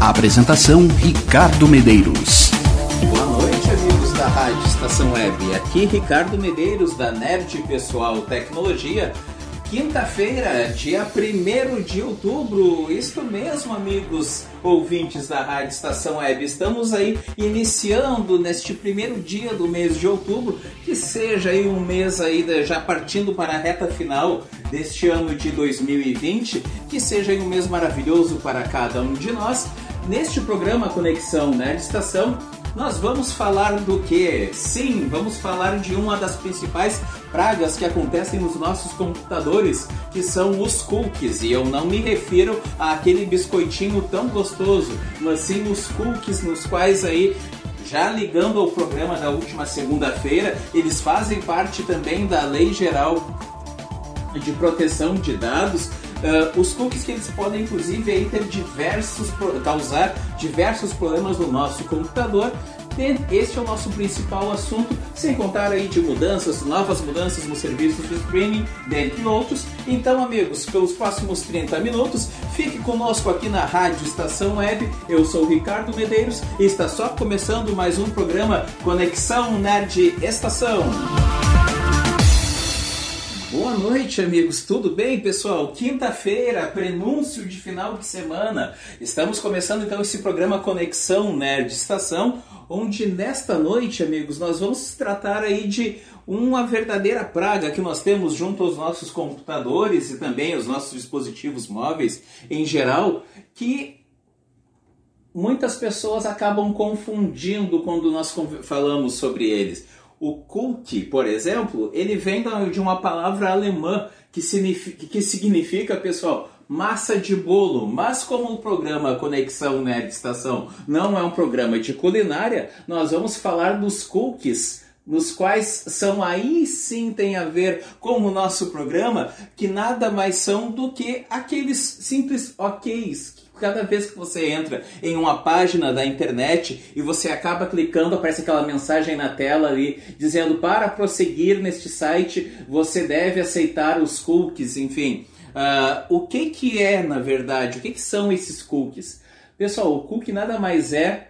Apresentação Ricardo Medeiros. Boa noite, amigos da Rádio Estação Web. Aqui Ricardo Medeiros da Nerd Pessoal Tecnologia. Quinta-feira, dia 1 de outubro, isto mesmo, amigos ouvintes da Rádio Estação Web. Estamos aí iniciando neste primeiro dia do mês de outubro, que seja aí um mês aí já partindo para a reta final deste ano de 2020, que seja aí um mês maravilhoso para cada um de nós. Neste programa Conexão Nerd Estação, nós vamos falar do que? Sim, vamos falar de uma das principais pragas que acontecem nos nossos computadores, que são os cookies. E eu não me refiro àquele biscoitinho tão gostoso, mas sim os cookies nos quais aí já ligando ao programa da última segunda-feira, eles fazem parte também da Lei Geral de Proteção de Dados Uh, os cookies que eles podem inclusive aí, ter diversos causar diversos problemas no nosso computador. Este é o nosso principal assunto, sem contar aí de mudanças, novas mudanças nos serviços de streaming, dentre outros. Então, amigos, pelos próximos 30 minutos, fique conosco aqui na Rádio Estação Web. Eu sou o Ricardo Medeiros e está só começando mais um programa Conexão Nerd Estação. Boa noite, amigos. Tudo bem, pessoal? Quinta-feira, prenúncio de final de semana. Estamos começando então esse programa Conexão Nerd Estação, onde nesta noite, amigos, nós vamos tratar aí de uma verdadeira praga que nós temos junto aos nossos computadores e também aos nossos dispositivos móveis em geral, que muitas pessoas acabam confundindo quando nós falamos sobre eles. O cookie, por exemplo, ele vem de uma palavra alemã que significa, que significa pessoal, massa de bolo. Mas como o programa Conexão Nerd Estação não é um programa de culinária, nós vamos falar dos cookies nos quais são aí sim tem a ver com o nosso programa, que nada mais são do que aqueles simples OKs Cada vez que você entra em uma página da internet e você acaba clicando, aparece aquela mensagem na tela ali dizendo para prosseguir neste site você deve aceitar os cookies, enfim. Uh, o que, que é, na verdade, o que, que são esses cookies? Pessoal, o cookie nada mais é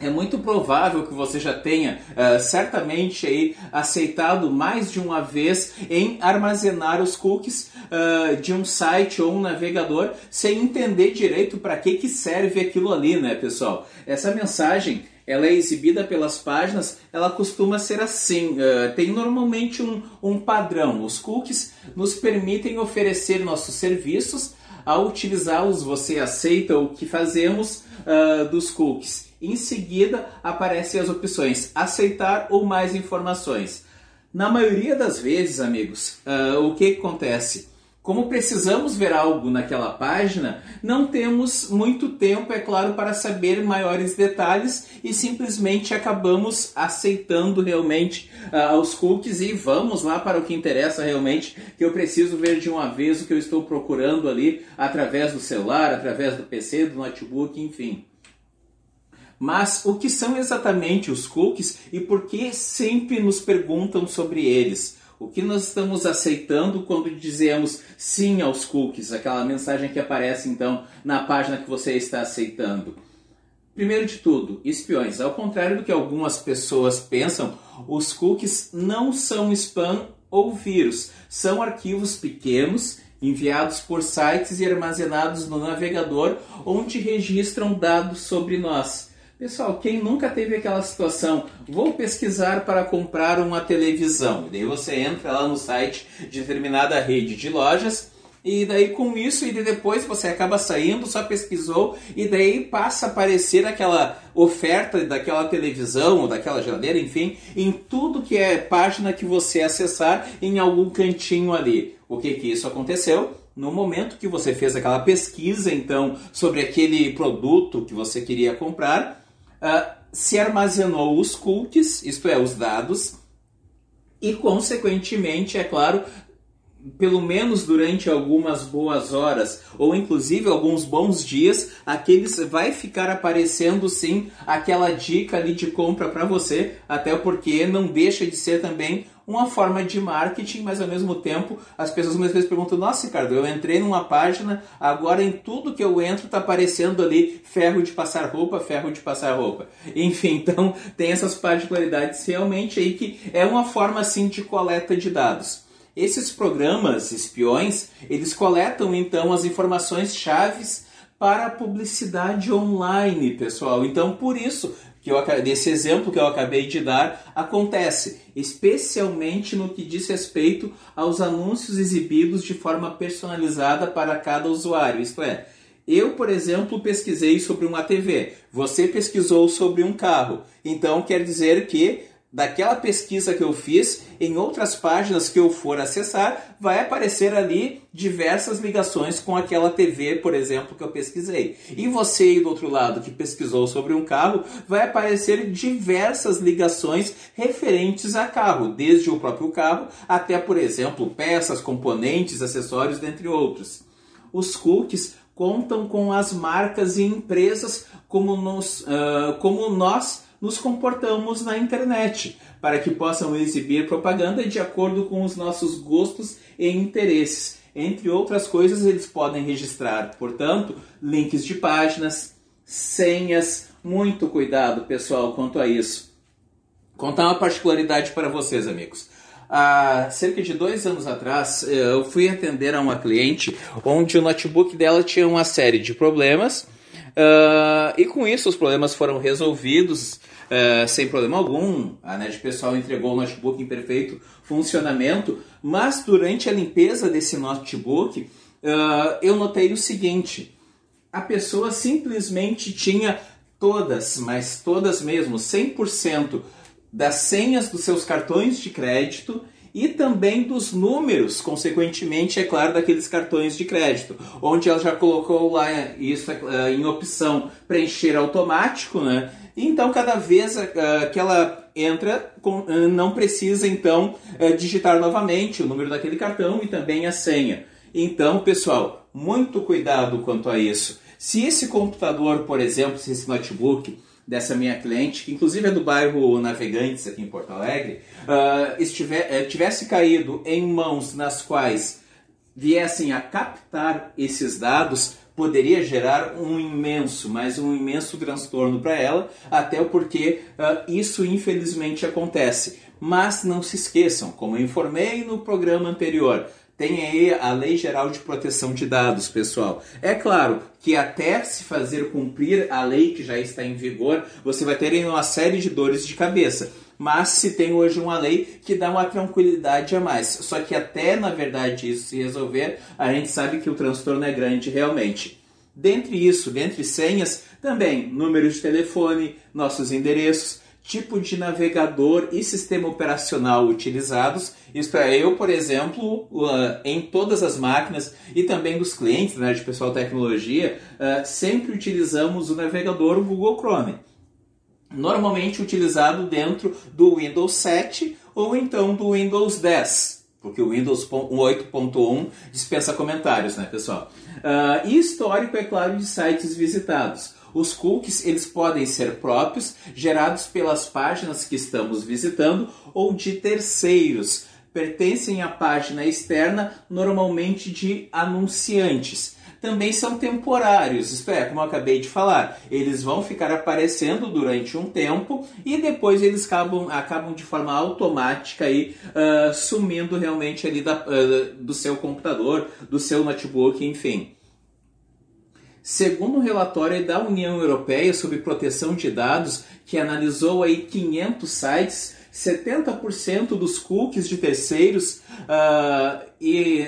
é muito provável que você já tenha uh, certamente aí aceitado mais de uma vez em armazenar os cookies uh, de um site ou um navegador sem entender direito para que, que serve aquilo ali, né, pessoal? Essa mensagem ela é exibida pelas páginas, ela costuma ser assim. Uh, tem normalmente um, um padrão. Os cookies nos permitem oferecer nossos serviços. Ao utilizá-los, você aceita o que fazemos dos cookies em seguida, aparecem as opções aceitar ou mais informações. Na maioria das vezes, amigos, uh, o que acontece? Como precisamos ver algo naquela página, não temos muito tempo, é claro, para saber maiores detalhes e simplesmente acabamos aceitando realmente uh, os cookies e vamos lá para o que interessa realmente, que eu preciso ver de uma vez o que eu estou procurando ali através do celular, através do PC, do notebook, enfim. Mas o que são exatamente os cookies e por que sempre nos perguntam sobre eles? O que nós estamos aceitando quando dizemos sim aos cookies, aquela mensagem que aparece então na página que você está aceitando? Primeiro de tudo, espiões. Ao contrário do que algumas pessoas pensam, os cookies não são spam ou vírus, são arquivos pequenos enviados por sites e armazenados no navegador onde registram dados sobre nós. Pessoal, quem nunca teve aquela situação, vou pesquisar para comprar uma televisão. E daí você entra lá no site de determinada rede de lojas e daí com isso e depois você acaba saindo, só pesquisou e daí passa a aparecer aquela oferta daquela televisão ou daquela geladeira, enfim, em tudo que é página que você acessar em algum cantinho ali. O que que isso aconteceu? no momento que você fez aquela pesquisa, então, sobre aquele produto que você queria comprar, uh, se armazenou os cookies, isto é, os dados, e, consequentemente, é claro, pelo menos durante algumas boas horas ou inclusive alguns bons dias, aqueles vai ficar aparecendo sim aquela dica ali de compra para você, até porque não deixa de ser também uma forma de marketing, mas ao mesmo tempo as pessoas muitas vezes perguntam: Nossa, Ricardo, eu entrei numa página, agora em tudo que eu entro está aparecendo ali ferro de passar roupa, ferro de passar roupa. Enfim, então tem essas particularidades realmente aí que é uma forma assim de coleta de dados. Esses programas espiões, eles coletam então as informações chaves para a publicidade online, pessoal. Então, por isso que eu, desse exemplo que eu acabei de dar acontece, especialmente no que diz respeito aos anúncios exibidos de forma personalizada para cada usuário. Isto é, eu, por exemplo, pesquisei sobre uma TV, você pesquisou sobre um carro. Então quer dizer que daquela pesquisa que eu fiz, em outras páginas que eu for acessar, vai aparecer ali diversas ligações com aquela TV, por exemplo, que eu pesquisei. E você aí do outro lado que pesquisou sobre um carro, vai aparecer diversas ligações referentes a carro, desde o próprio carro até, por exemplo, peças, componentes, acessórios, dentre outros. Os cookies contam com as marcas e empresas como, nos, uh, como nós nos comportamos na internet, para que possam exibir propaganda de acordo com os nossos gostos e interesses. Entre outras coisas, eles podem registrar, portanto, links de páginas, senhas. Muito cuidado, pessoal, quanto a isso. Contar uma particularidade para vocês, amigos. Há cerca de dois anos atrás, eu fui atender a uma cliente onde o notebook dela tinha uma série de problemas. Uh, e com isso os problemas foram resolvidos uh, sem problema algum. A NET Pessoal entregou o notebook em perfeito funcionamento, mas durante a limpeza desse notebook, uh, eu notei o seguinte: a pessoa simplesmente tinha todas, mas todas mesmo, 100% das senhas dos seus cartões de crédito e também dos números, consequentemente, é claro, daqueles cartões de crédito, onde ela já colocou lá isso uh, em opção preencher automático, né? Então, cada vez uh, que ela entra, uh, não precisa então digitar novamente o número daquele cartão e também a senha. Então, pessoal, muito cuidado quanto a isso. Se esse computador, por exemplo, se esse notebook dessa minha cliente, que inclusive é do bairro Navegantes aqui em Porto Alegre, uh, estiver, uh, tivesse caído em mãos nas quais viessem a captar esses dados, poderia gerar um imenso, mas um imenso transtorno para ela, até porque uh, isso infelizmente acontece. Mas não se esqueçam, como eu informei no programa anterior, tem aí a Lei Geral de Proteção de Dados, pessoal. É claro que até se fazer cumprir a lei que já está em vigor, você vai ter uma série de dores de cabeça. Mas se tem hoje uma lei que dá uma tranquilidade a mais. Só que até, na verdade, isso se resolver, a gente sabe que o transtorno é grande realmente. Dentre isso, dentre senhas, também número de telefone, nossos endereços, tipo de navegador e sistema operacional utilizados. Isto é, eu, por exemplo, uh, em todas as máquinas e também dos clientes, né, de pessoal tecnologia, uh, sempre utilizamos o navegador Google Chrome. Normalmente utilizado dentro do Windows 7 ou então do Windows 10, porque o Windows 8.1 dispensa comentários, né, pessoal? Uh, e histórico, é claro, de sites visitados. Os cookies eles podem ser próprios, gerados pelas páginas que estamos visitando ou de terceiros. Pertencem à página externa, normalmente de anunciantes também são temporários. Isto é, como eu acabei de falar, eles vão ficar aparecendo durante um tempo e depois eles acabam, acabam de forma automática aí, uh, sumindo realmente ali da, uh, do seu computador, do seu notebook, enfim. Segundo um relatório da União Europeia sobre proteção de dados, que analisou aí 500 sites, 70% dos cookies de terceiros uh, e,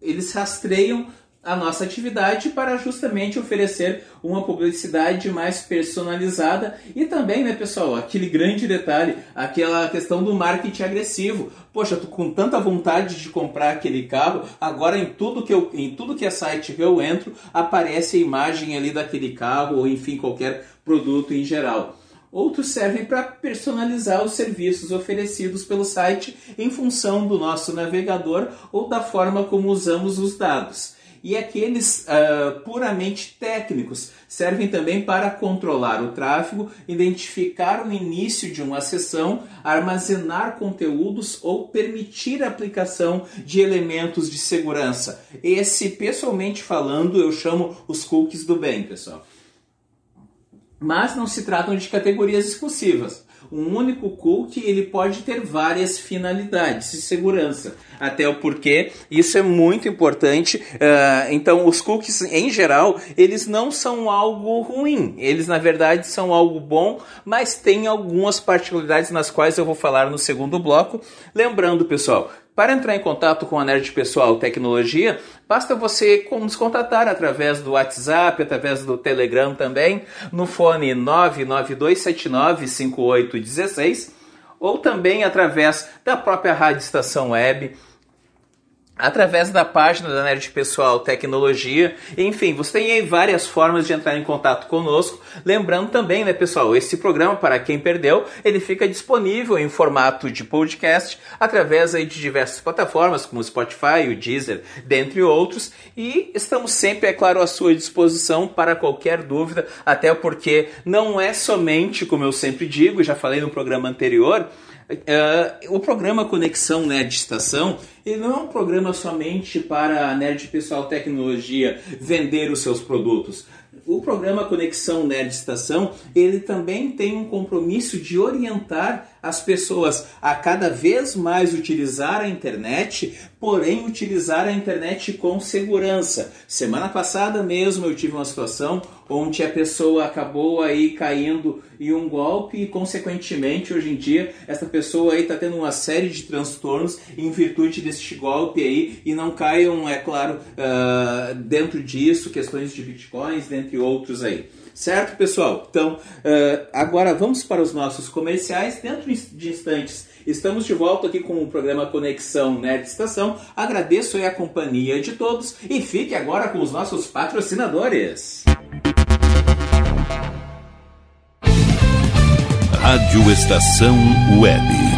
eles rastreiam a nossa atividade para justamente oferecer uma publicidade mais personalizada e também, né, pessoal, aquele grande detalhe, aquela questão do marketing agressivo. Poxa, tô com tanta vontade de comprar aquele carro, agora em tudo que eu, em tudo que é site que eu entro, aparece a imagem ali daquele carro ou enfim qualquer produto em geral. Outros servem para personalizar os serviços oferecidos pelo site em função do nosso navegador ou da forma como usamos os dados e aqueles uh, puramente técnicos servem também para controlar o tráfego, identificar o início de uma sessão, armazenar conteúdos ou permitir a aplicação de elementos de segurança. Esse, pessoalmente falando, eu chamo os cookies do bem, pessoal. Mas não se tratam de categorias exclusivas um único cookie ele pode ter várias finalidades de segurança. Até o porquê isso é muito importante. Uh, então, os cookies em geral eles não são algo ruim. Eles na verdade são algo bom, mas tem algumas particularidades nas quais eu vou falar no segundo bloco. Lembrando, pessoal, para entrar em contato com a Nerd Pessoal Tecnologia, basta você nos contatar através do WhatsApp, através do Telegram também, no fone 992795816 ou também através da própria Rádio Estação Web através da página da Nerd Pessoal Tecnologia. Enfim, você tem aí várias formas de entrar em contato conosco. Lembrando também, né, pessoal, esse programa, para quem perdeu, ele fica disponível em formato de podcast através aí de diversas plataformas, como o Spotify, o Deezer, dentre outros. E estamos sempre, é claro, à sua disposição para qualquer dúvida, até porque não é somente, como eu sempre digo, já falei no programa anterior, Uh, o programa Conexão Nerd Estação ele não é um programa somente para Nerd Pessoal Tecnologia vender os seus produtos. O programa Conexão Nerd Estação ele também tem um compromisso de orientar as pessoas a cada vez mais utilizar a internet, porém utilizar a internet com segurança. Semana passada mesmo eu tive uma situação onde a pessoa acabou aí caindo em um golpe e consequentemente hoje em dia essa pessoa aí está tendo uma série de transtornos em virtude deste golpe aí e não caiam, é claro, uh, dentro disso questões de bitcoins, dentre outros aí. Certo, pessoal? Então, uh, agora vamos para os nossos comerciais. Dentro de instantes, estamos de volta aqui com o programa Conexão Nerd Estação. Agradeço a companhia de todos e fique agora com os nossos patrocinadores. Rádio Estação Web.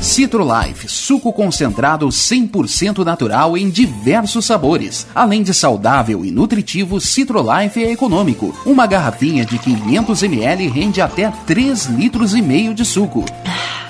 Citrolife, suco concentrado 100% natural em diversos sabores. Além de saudável e nutritivo, Citrolife é econômico. Uma garrafinha de 500 ml rende até 3 litros e meio de suco.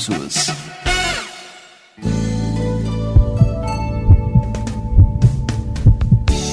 suas.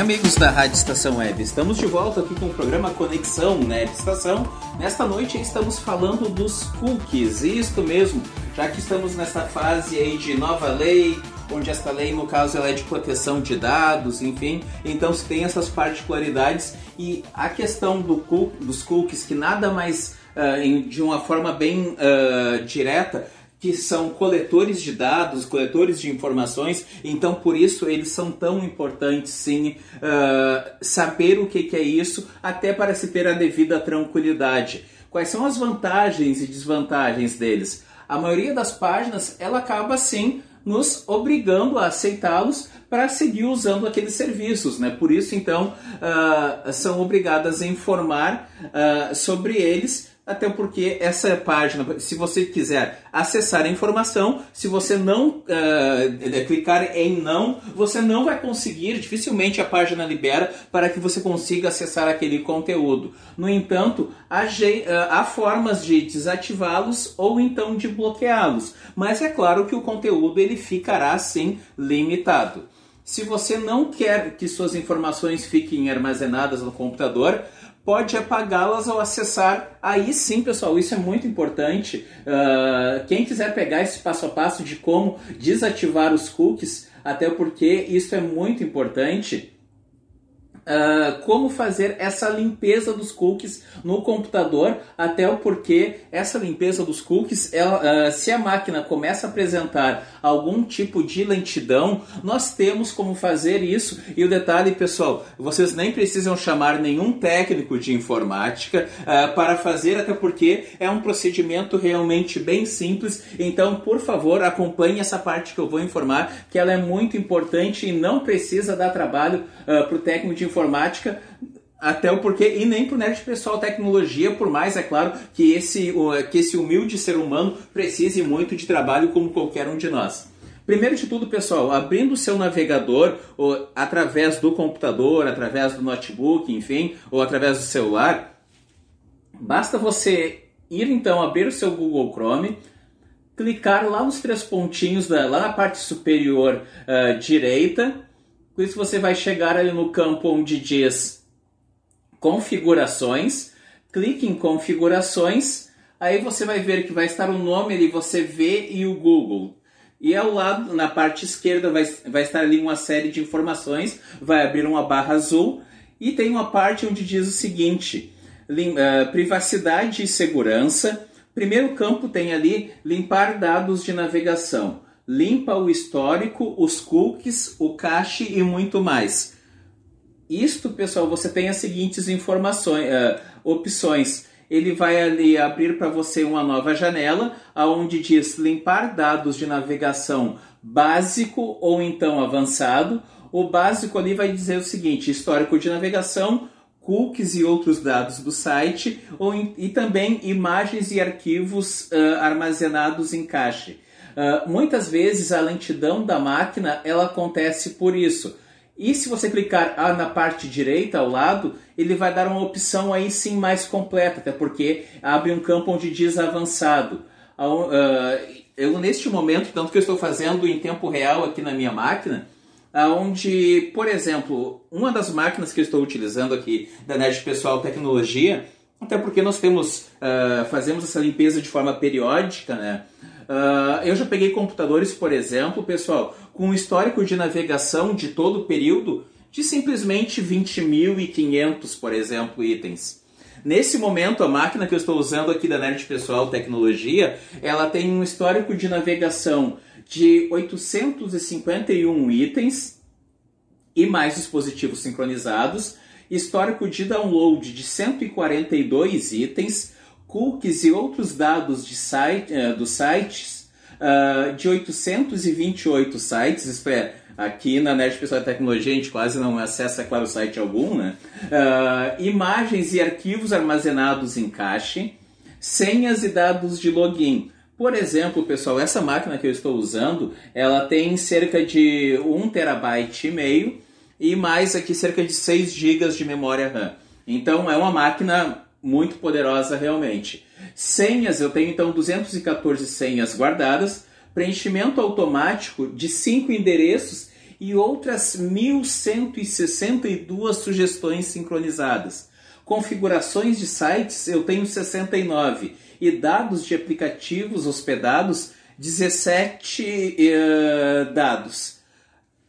Amigos da Rádio Estação Web, estamos de volta aqui com o programa Conexão Net Estação. Nesta noite estamos falando dos cookies, isto mesmo, já que estamos nessa fase aí de nova lei, onde esta lei, no caso, ela é de proteção de dados, enfim, então se tem essas particularidades e a questão do dos cookies, que nada mais uh, de uma forma bem uh, direta que são coletores de dados, coletores de informações, então por isso eles são tão importantes sim uh, saber o que, que é isso, até para se ter a devida tranquilidade. Quais são as vantagens e desvantagens deles? A maioria das páginas ela acaba sim nos obrigando a aceitá-los para seguir usando aqueles serviços, né? Por isso então uh, são obrigadas a informar uh, sobre eles até porque essa página, se você quiser acessar a informação, se você não uh, clicar em não, você não vai conseguir, dificilmente a página libera para que você consiga acessar aquele conteúdo. No entanto, há, uh, há formas de desativá-los ou então de bloqueá-los, mas é claro que o conteúdo ele ficará assim limitado. Se você não quer que suas informações fiquem armazenadas no computador, pode apagá-las ao acessar. Aí sim, pessoal, isso é muito importante. Uh, quem quiser pegar esse passo a passo de como desativar os cookies, até porque isso é muito importante. Uh, como fazer essa limpeza dos cookies no computador, até o porquê essa limpeza dos cookies, ela, uh, se a máquina começa a apresentar algum tipo de lentidão, nós temos como fazer isso. E o detalhe, pessoal, vocês nem precisam chamar nenhum técnico de informática uh, para fazer, até porque é um procedimento realmente bem simples. Então, por favor, acompanhe essa parte que eu vou informar, que ela é muito importante e não precisa dar trabalho para o técnico de informática até o porquê, e nem pro nerd pessoal tecnologia, por mais, é claro, que esse, que esse humilde ser humano precise muito de trabalho como qualquer um de nós. Primeiro de tudo, pessoal, abrindo o seu navegador, ou através do computador, através do notebook, enfim, ou através do celular, basta você ir então abrir o seu Google Chrome, clicar lá nos três pontinhos, da, lá na parte superior uh, direita, com isso você vai chegar ali no campo onde diz configurações, clique em configurações, aí você vai ver que vai estar o nome ali, você vê e o Google. E ao lado, na parte esquerda, vai, vai estar ali uma série de informações, vai abrir uma barra azul. E tem uma parte onde diz o seguinte: lim, uh, privacidade e segurança. Primeiro campo tem ali limpar dados de navegação limpa o histórico, os cookies, o cache e muito mais. isto, pessoal, você tem as seguintes informações, uh, opções. Ele vai ali abrir para você uma nova janela, aonde diz limpar dados de navegação básico ou então avançado. O básico ali vai dizer o seguinte: histórico de navegação, cookies e outros dados do site, ou, e também imagens e arquivos uh, armazenados em cache. Uh, muitas vezes a lentidão da máquina ela acontece por isso. E se você clicar ah, na parte direita ao lado, ele vai dar uma opção aí sim mais completa, até porque abre um campo onde diz avançado. Uh, eu neste momento, tanto que eu estou fazendo em tempo real aqui na minha máquina, onde, por exemplo, uma das máquinas que eu estou utilizando aqui da Nerd Pessoal Tecnologia, até porque nós temos, uh, fazemos essa limpeza de forma periódica, né? Uh, eu já peguei computadores, por exemplo, pessoal, com um histórico de navegação de todo o período de simplesmente 20.500, por exemplo, itens. Nesse momento, a máquina que eu estou usando aqui da Nerd Pessoal Tecnologia, ela tem um histórico de navegação de 851 itens e mais dispositivos sincronizados, histórico de download de 142 itens, cookies e outros dados de site, uh, dos sites uh, de 828 sites, isto é, Aqui na Nerd Pessoal de Tecnologia a gente quase não acessa, claro, site algum, né? Uh, imagens e arquivos armazenados em cache, senhas e dados de login. Por exemplo, pessoal, essa máquina que eu estou usando, ela tem cerca de 1 terabyte e meio e mais aqui cerca de 6 GB de memória RAM. Então é uma máquina muito poderosa realmente. Senhas, eu tenho então 214 senhas guardadas, preenchimento automático de 5 endereços e outras 1.162 sugestões sincronizadas. Configurações de sites eu tenho 69 e dados de aplicativos hospedados 17 uh, eh, dados.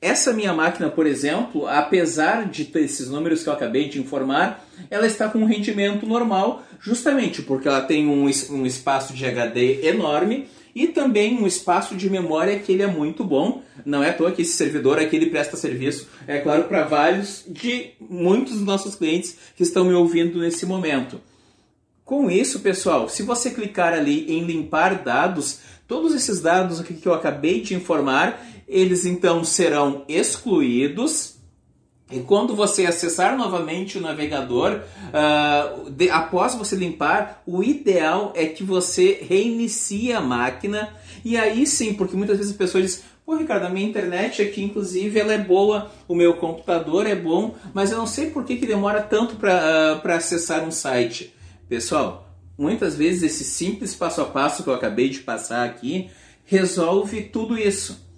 Essa minha máquina, por exemplo, apesar de ter esses números que eu acabei de informar, ela está com um rendimento normal, justamente porque ela tem um, um espaço de HD enorme e também um espaço de memória que ele é muito bom. Não é à toa que esse servidor aqui ele presta serviço, é claro, para vários de muitos dos nossos clientes que estão me ouvindo nesse momento. Com isso, pessoal, se você clicar ali em limpar dados, todos esses dados aqui que eu acabei de informar, eles então serão excluídos e quando você acessar novamente o navegador, uh, de, após você limpar, o ideal é que você reinicie a máquina. E aí sim, porque muitas vezes as pessoas dizem, pô Ricardo, a minha internet aqui inclusive ela é boa, o meu computador é bom, mas eu não sei por que, que demora tanto para uh, acessar um site. Pessoal, muitas vezes esse simples passo a passo que eu acabei de passar aqui resolve tudo isso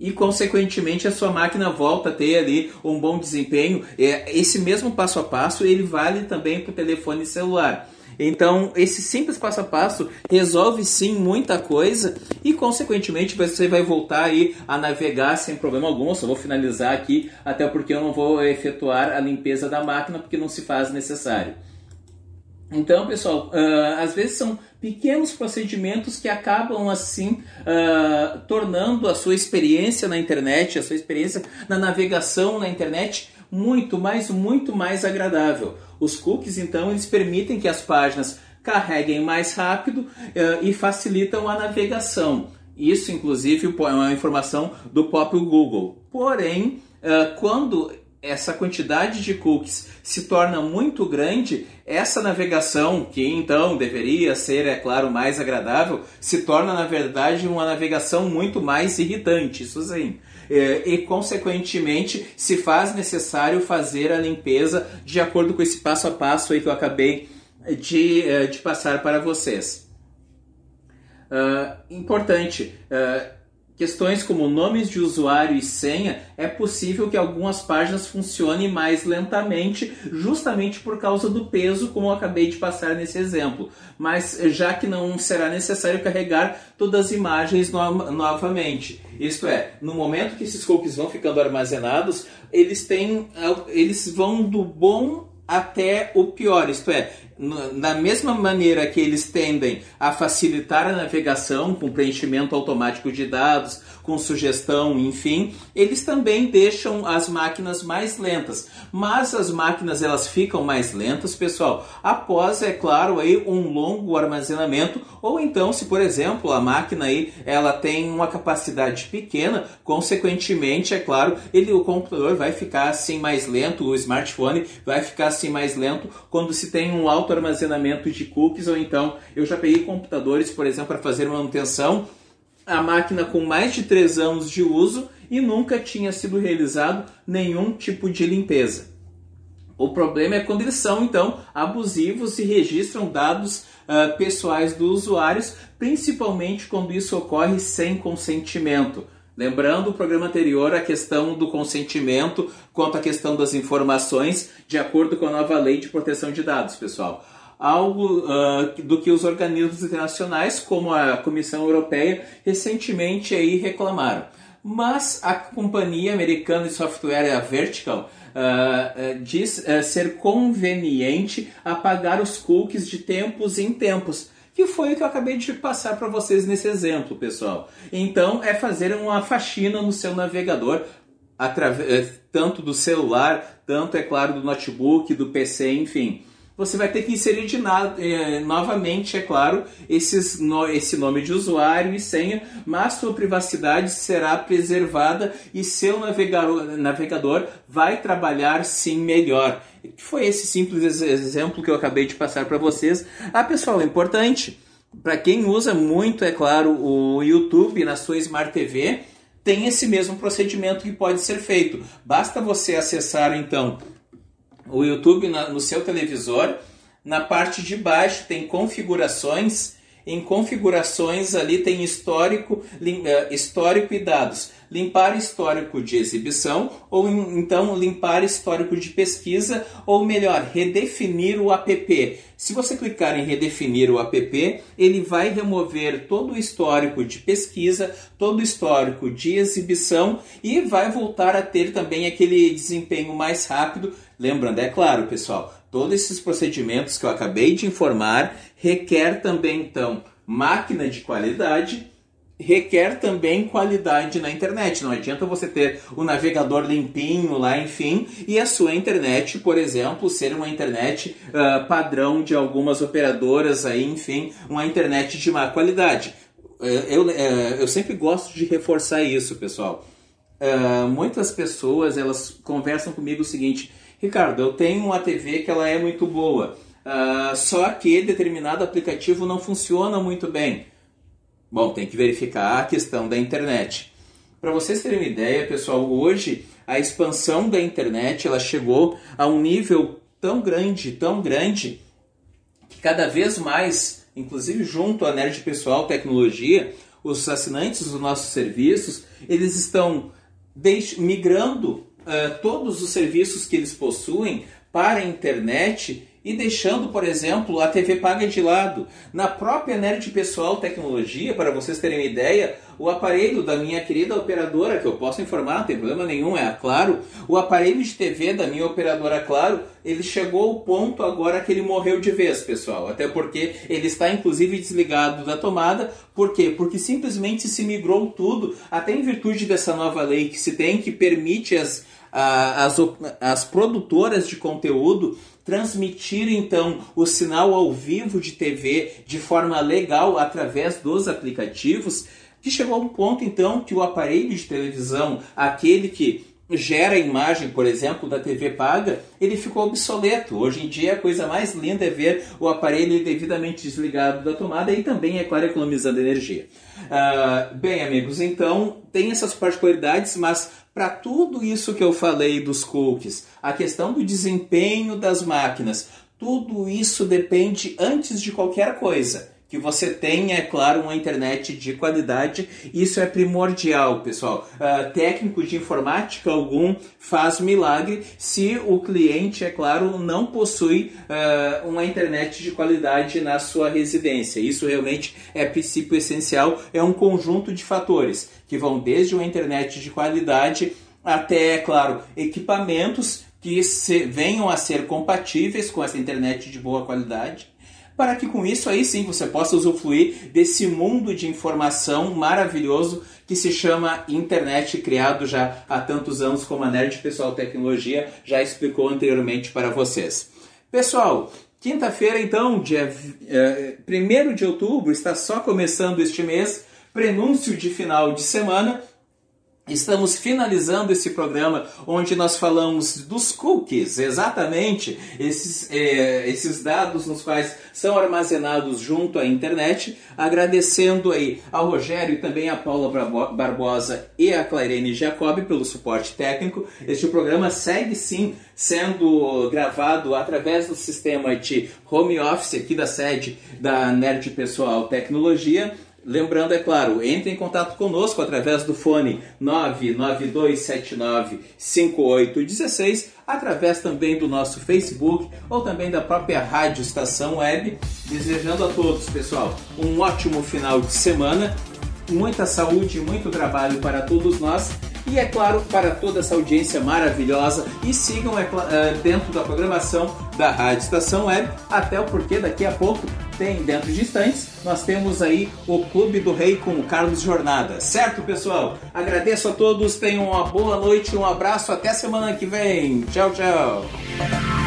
e consequentemente a sua máquina volta a ter ali um bom desempenho. É, esse mesmo passo a passo ele vale também para o telefone celular. Então, esse simples passo a passo resolve sim muita coisa e, consequentemente, você vai voltar aí a navegar sem problema algum. Eu só vou finalizar aqui, até porque eu não vou efetuar a limpeza da máquina porque não se faz necessário. Então, pessoal, uh, às vezes são pequenos procedimentos que acabam assim uh, tornando a sua experiência na internet, a sua experiência na navegação na internet muito mais, muito mais agradável. Os cookies, então, eles permitem que as páginas carreguem mais rápido uh, e facilitam a navegação. Isso, inclusive, é uma informação do próprio Google. Porém, quando essa quantidade de cookies se torna muito grande, essa navegação, que então deveria ser, é claro, mais agradável, se torna na verdade uma navegação muito mais irritante, isso sim. É, e, consequentemente, se faz necessário fazer a limpeza de acordo com esse passo a passo aí que eu acabei de, é, de passar para vocês. Uh, importante. Uh, questões como nomes de usuário e senha, é possível que algumas páginas funcionem mais lentamente, justamente por causa do peso, como eu acabei de passar nesse exemplo. Mas já que não será necessário carregar todas as imagens no novamente. Isto é, no momento que esses cookies vão ficando armazenados, eles têm, eles vão do bom até o pior, isto é, da mesma maneira que eles tendem a facilitar a navegação com preenchimento automático de dados, com sugestão, enfim, eles também deixam as máquinas mais lentas. Mas as máquinas elas ficam mais lentas, pessoal, após, é claro, aí um longo armazenamento, ou então se, por exemplo, a máquina aí ela tem uma capacidade pequena, consequentemente, é claro, ele o computador vai ficar assim mais lento, o smartphone vai ficar assim mais lento quando se tem um alto armazenamento de cookies, ou então eu já peguei computadores, por exemplo, para fazer manutenção a máquina com mais de 3 anos de uso e nunca tinha sido realizado nenhum tipo de limpeza. O problema é quando eles são então abusivos e registram dados uh, pessoais dos usuários, principalmente quando isso ocorre sem consentimento. Lembrando o programa anterior a questão do consentimento quanto à questão das informações, de acordo com a nova lei de proteção de dados, pessoal algo uh, do que os organismos internacionais, como a Comissão Europeia, recentemente aí reclamaram. Mas a companhia americana de software, a Vertical, Uh, diz uh, ser conveniente apagar os cookies de tempos em tempos, que foi o que eu acabei de passar para vocês nesse exemplo, pessoal. Então, é fazer uma faxina no seu navegador, através, tanto do celular, tanto, é claro, do notebook, do PC, enfim você vai ter que inserir de nada, é, novamente, é claro, esses, no, esse nome de usuário e senha, mas sua privacidade será preservada e seu navegador, navegador vai trabalhar sim melhor. Foi esse simples exemplo que eu acabei de passar para vocês. Ah, pessoal, é importante. Para quem usa muito, é claro, o YouTube na sua Smart TV, tem esse mesmo procedimento que pode ser feito. Basta você acessar então o YouTube no seu televisor. Na parte de baixo tem configurações. Em configurações ali tem histórico, lim, uh, histórico e dados. Limpar histórico de exibição ou então limpar histórico de pesquisa ou melhor, redefinir o app. Se você clicar em redefinir o app, ele vai remover todo o histórico de pesquisa, todo o histórico de exibição e vai voltar a ter também aquele desempenho mais rápido Lembrando, é claro, pessoal, todos esses procedimentos que eu acabei de informar requer também, então, máquina de qualidade, requer também qualidade na internet. Não adianta você ter o navegador limpinho lá, enfim, e a sua internet, por exemplo, ser uma internet uh, padrão de algumas operadoras aí, enfim, uma internet de má qualidade. Uh, eu, uh, eu sempre gosto de reforçar isso, pessoal. muitas pessoas elas conversam comigo o seguinte: Ricardo, eu tenho uma TV que ela é muito boa, uh, só que determinado aplicativo não funciona muito bem. Bom, tem que verificar a questão da internet. Para vocês terem uma ideia, pessoal, hoje a expansão da internet ela chegou a um nível tão grande, tão grande, que cada vez mais, inclusive junto à Nerd Pessoal Tecnologia, os assinantes dos nossos serviços, eles estão migrando uh, todos os serviços que eles possuem para a internet e deixando, por exemplo, a TV paga de lado. Na própria Nerd Pessoal Tecnologia, para vocês terem uma ideia, o aparelho da minha querida operadora, que eu posso informar, não tem problema nenhum, é a Claro, o aparelho de TV da minha operadora Claro, ele chegou ao ponto agora que ele morreu de vez, pessoal. Até porque ele está inclusive desligado da tomada. Por quê? Porque simplesmente se migrou tudo, até em virtude dessa nova lei que se tem, que permite as as, as produtoras de conteúdo transmitir então o sinal ao vivo de TV de forma legal através dos aplicativos, que chegou a um ponto então que o aparelho de televisão, aquele que gera a imagem, por exemplo, da TV paga, ele ficou obsoleto. Hoje em dia a coisa mais linda é ver o aparelho devidamente desligado da tomada e também, é claro, economizando energia. Uh, bem, amigos, então tem essas particularidades, mas para tudo isso que eu falei dos cookies, a questão do desempenho das máquinas, tudo isso depende antes de qualquer coisa que você tenha, é claro, uma internet de qualidade. Isso é primordial, pessoal. Uh, técnico de informática algum faz milagre se o cliente, é claro, não possui uh, uma internet de qualidade na sua residência. Isso realmente é princípio essencial, é um conjunto de fatores que vão desde uma internet de qualidade até, é claro, equipamentos que se, venham a ser compatíveis com essa internet de boa qualidade, para que com isso aí sim você possa usufruir desse mundo de informação maravilhoso que se chama internet, criado já há tantos anos, como a Nerd Pessoal Tecnologia já explicou anteriormente para vocês. Pessoal, quinta-feira então, dia é, eh, 1 de outubro, está só começando este mês, prenúncio de final de semana Estamos finalizando esse programa onde nós falamos dos cookies, exatamente esses, é, esses dados nos quais são armazenados junto à internet. Agradecendo aí ao Rogério e também a Paula Barbosa e a Clairene Jacob pelo suporte técnico. Este programa segue sim sendo gravado através do sistema de home office aqui da sede da Nerd Pessoal Tecnologia Lembrando, é claro, entre em contato conosco através do fone 992795816, através também do nosso Facebook ou também da própria Rádio Estação Web. Desejando a todos, pessoal, um ótimo final de semana, muita saúde, muito trabalho para todos nós e, é claro, para toda essa audiência maravilhosa. E sigam é, é, dentro da programação da Rádio Estação Web, até o porque daqui a pouco tem, dentro de instantes, nós temos aí o Clube do Rei com o Carlos Jornada. Certo, pessoal? Agradeço a todos, tenham uma boa noite, um abraço, até semana que vem. Tchau, tchau.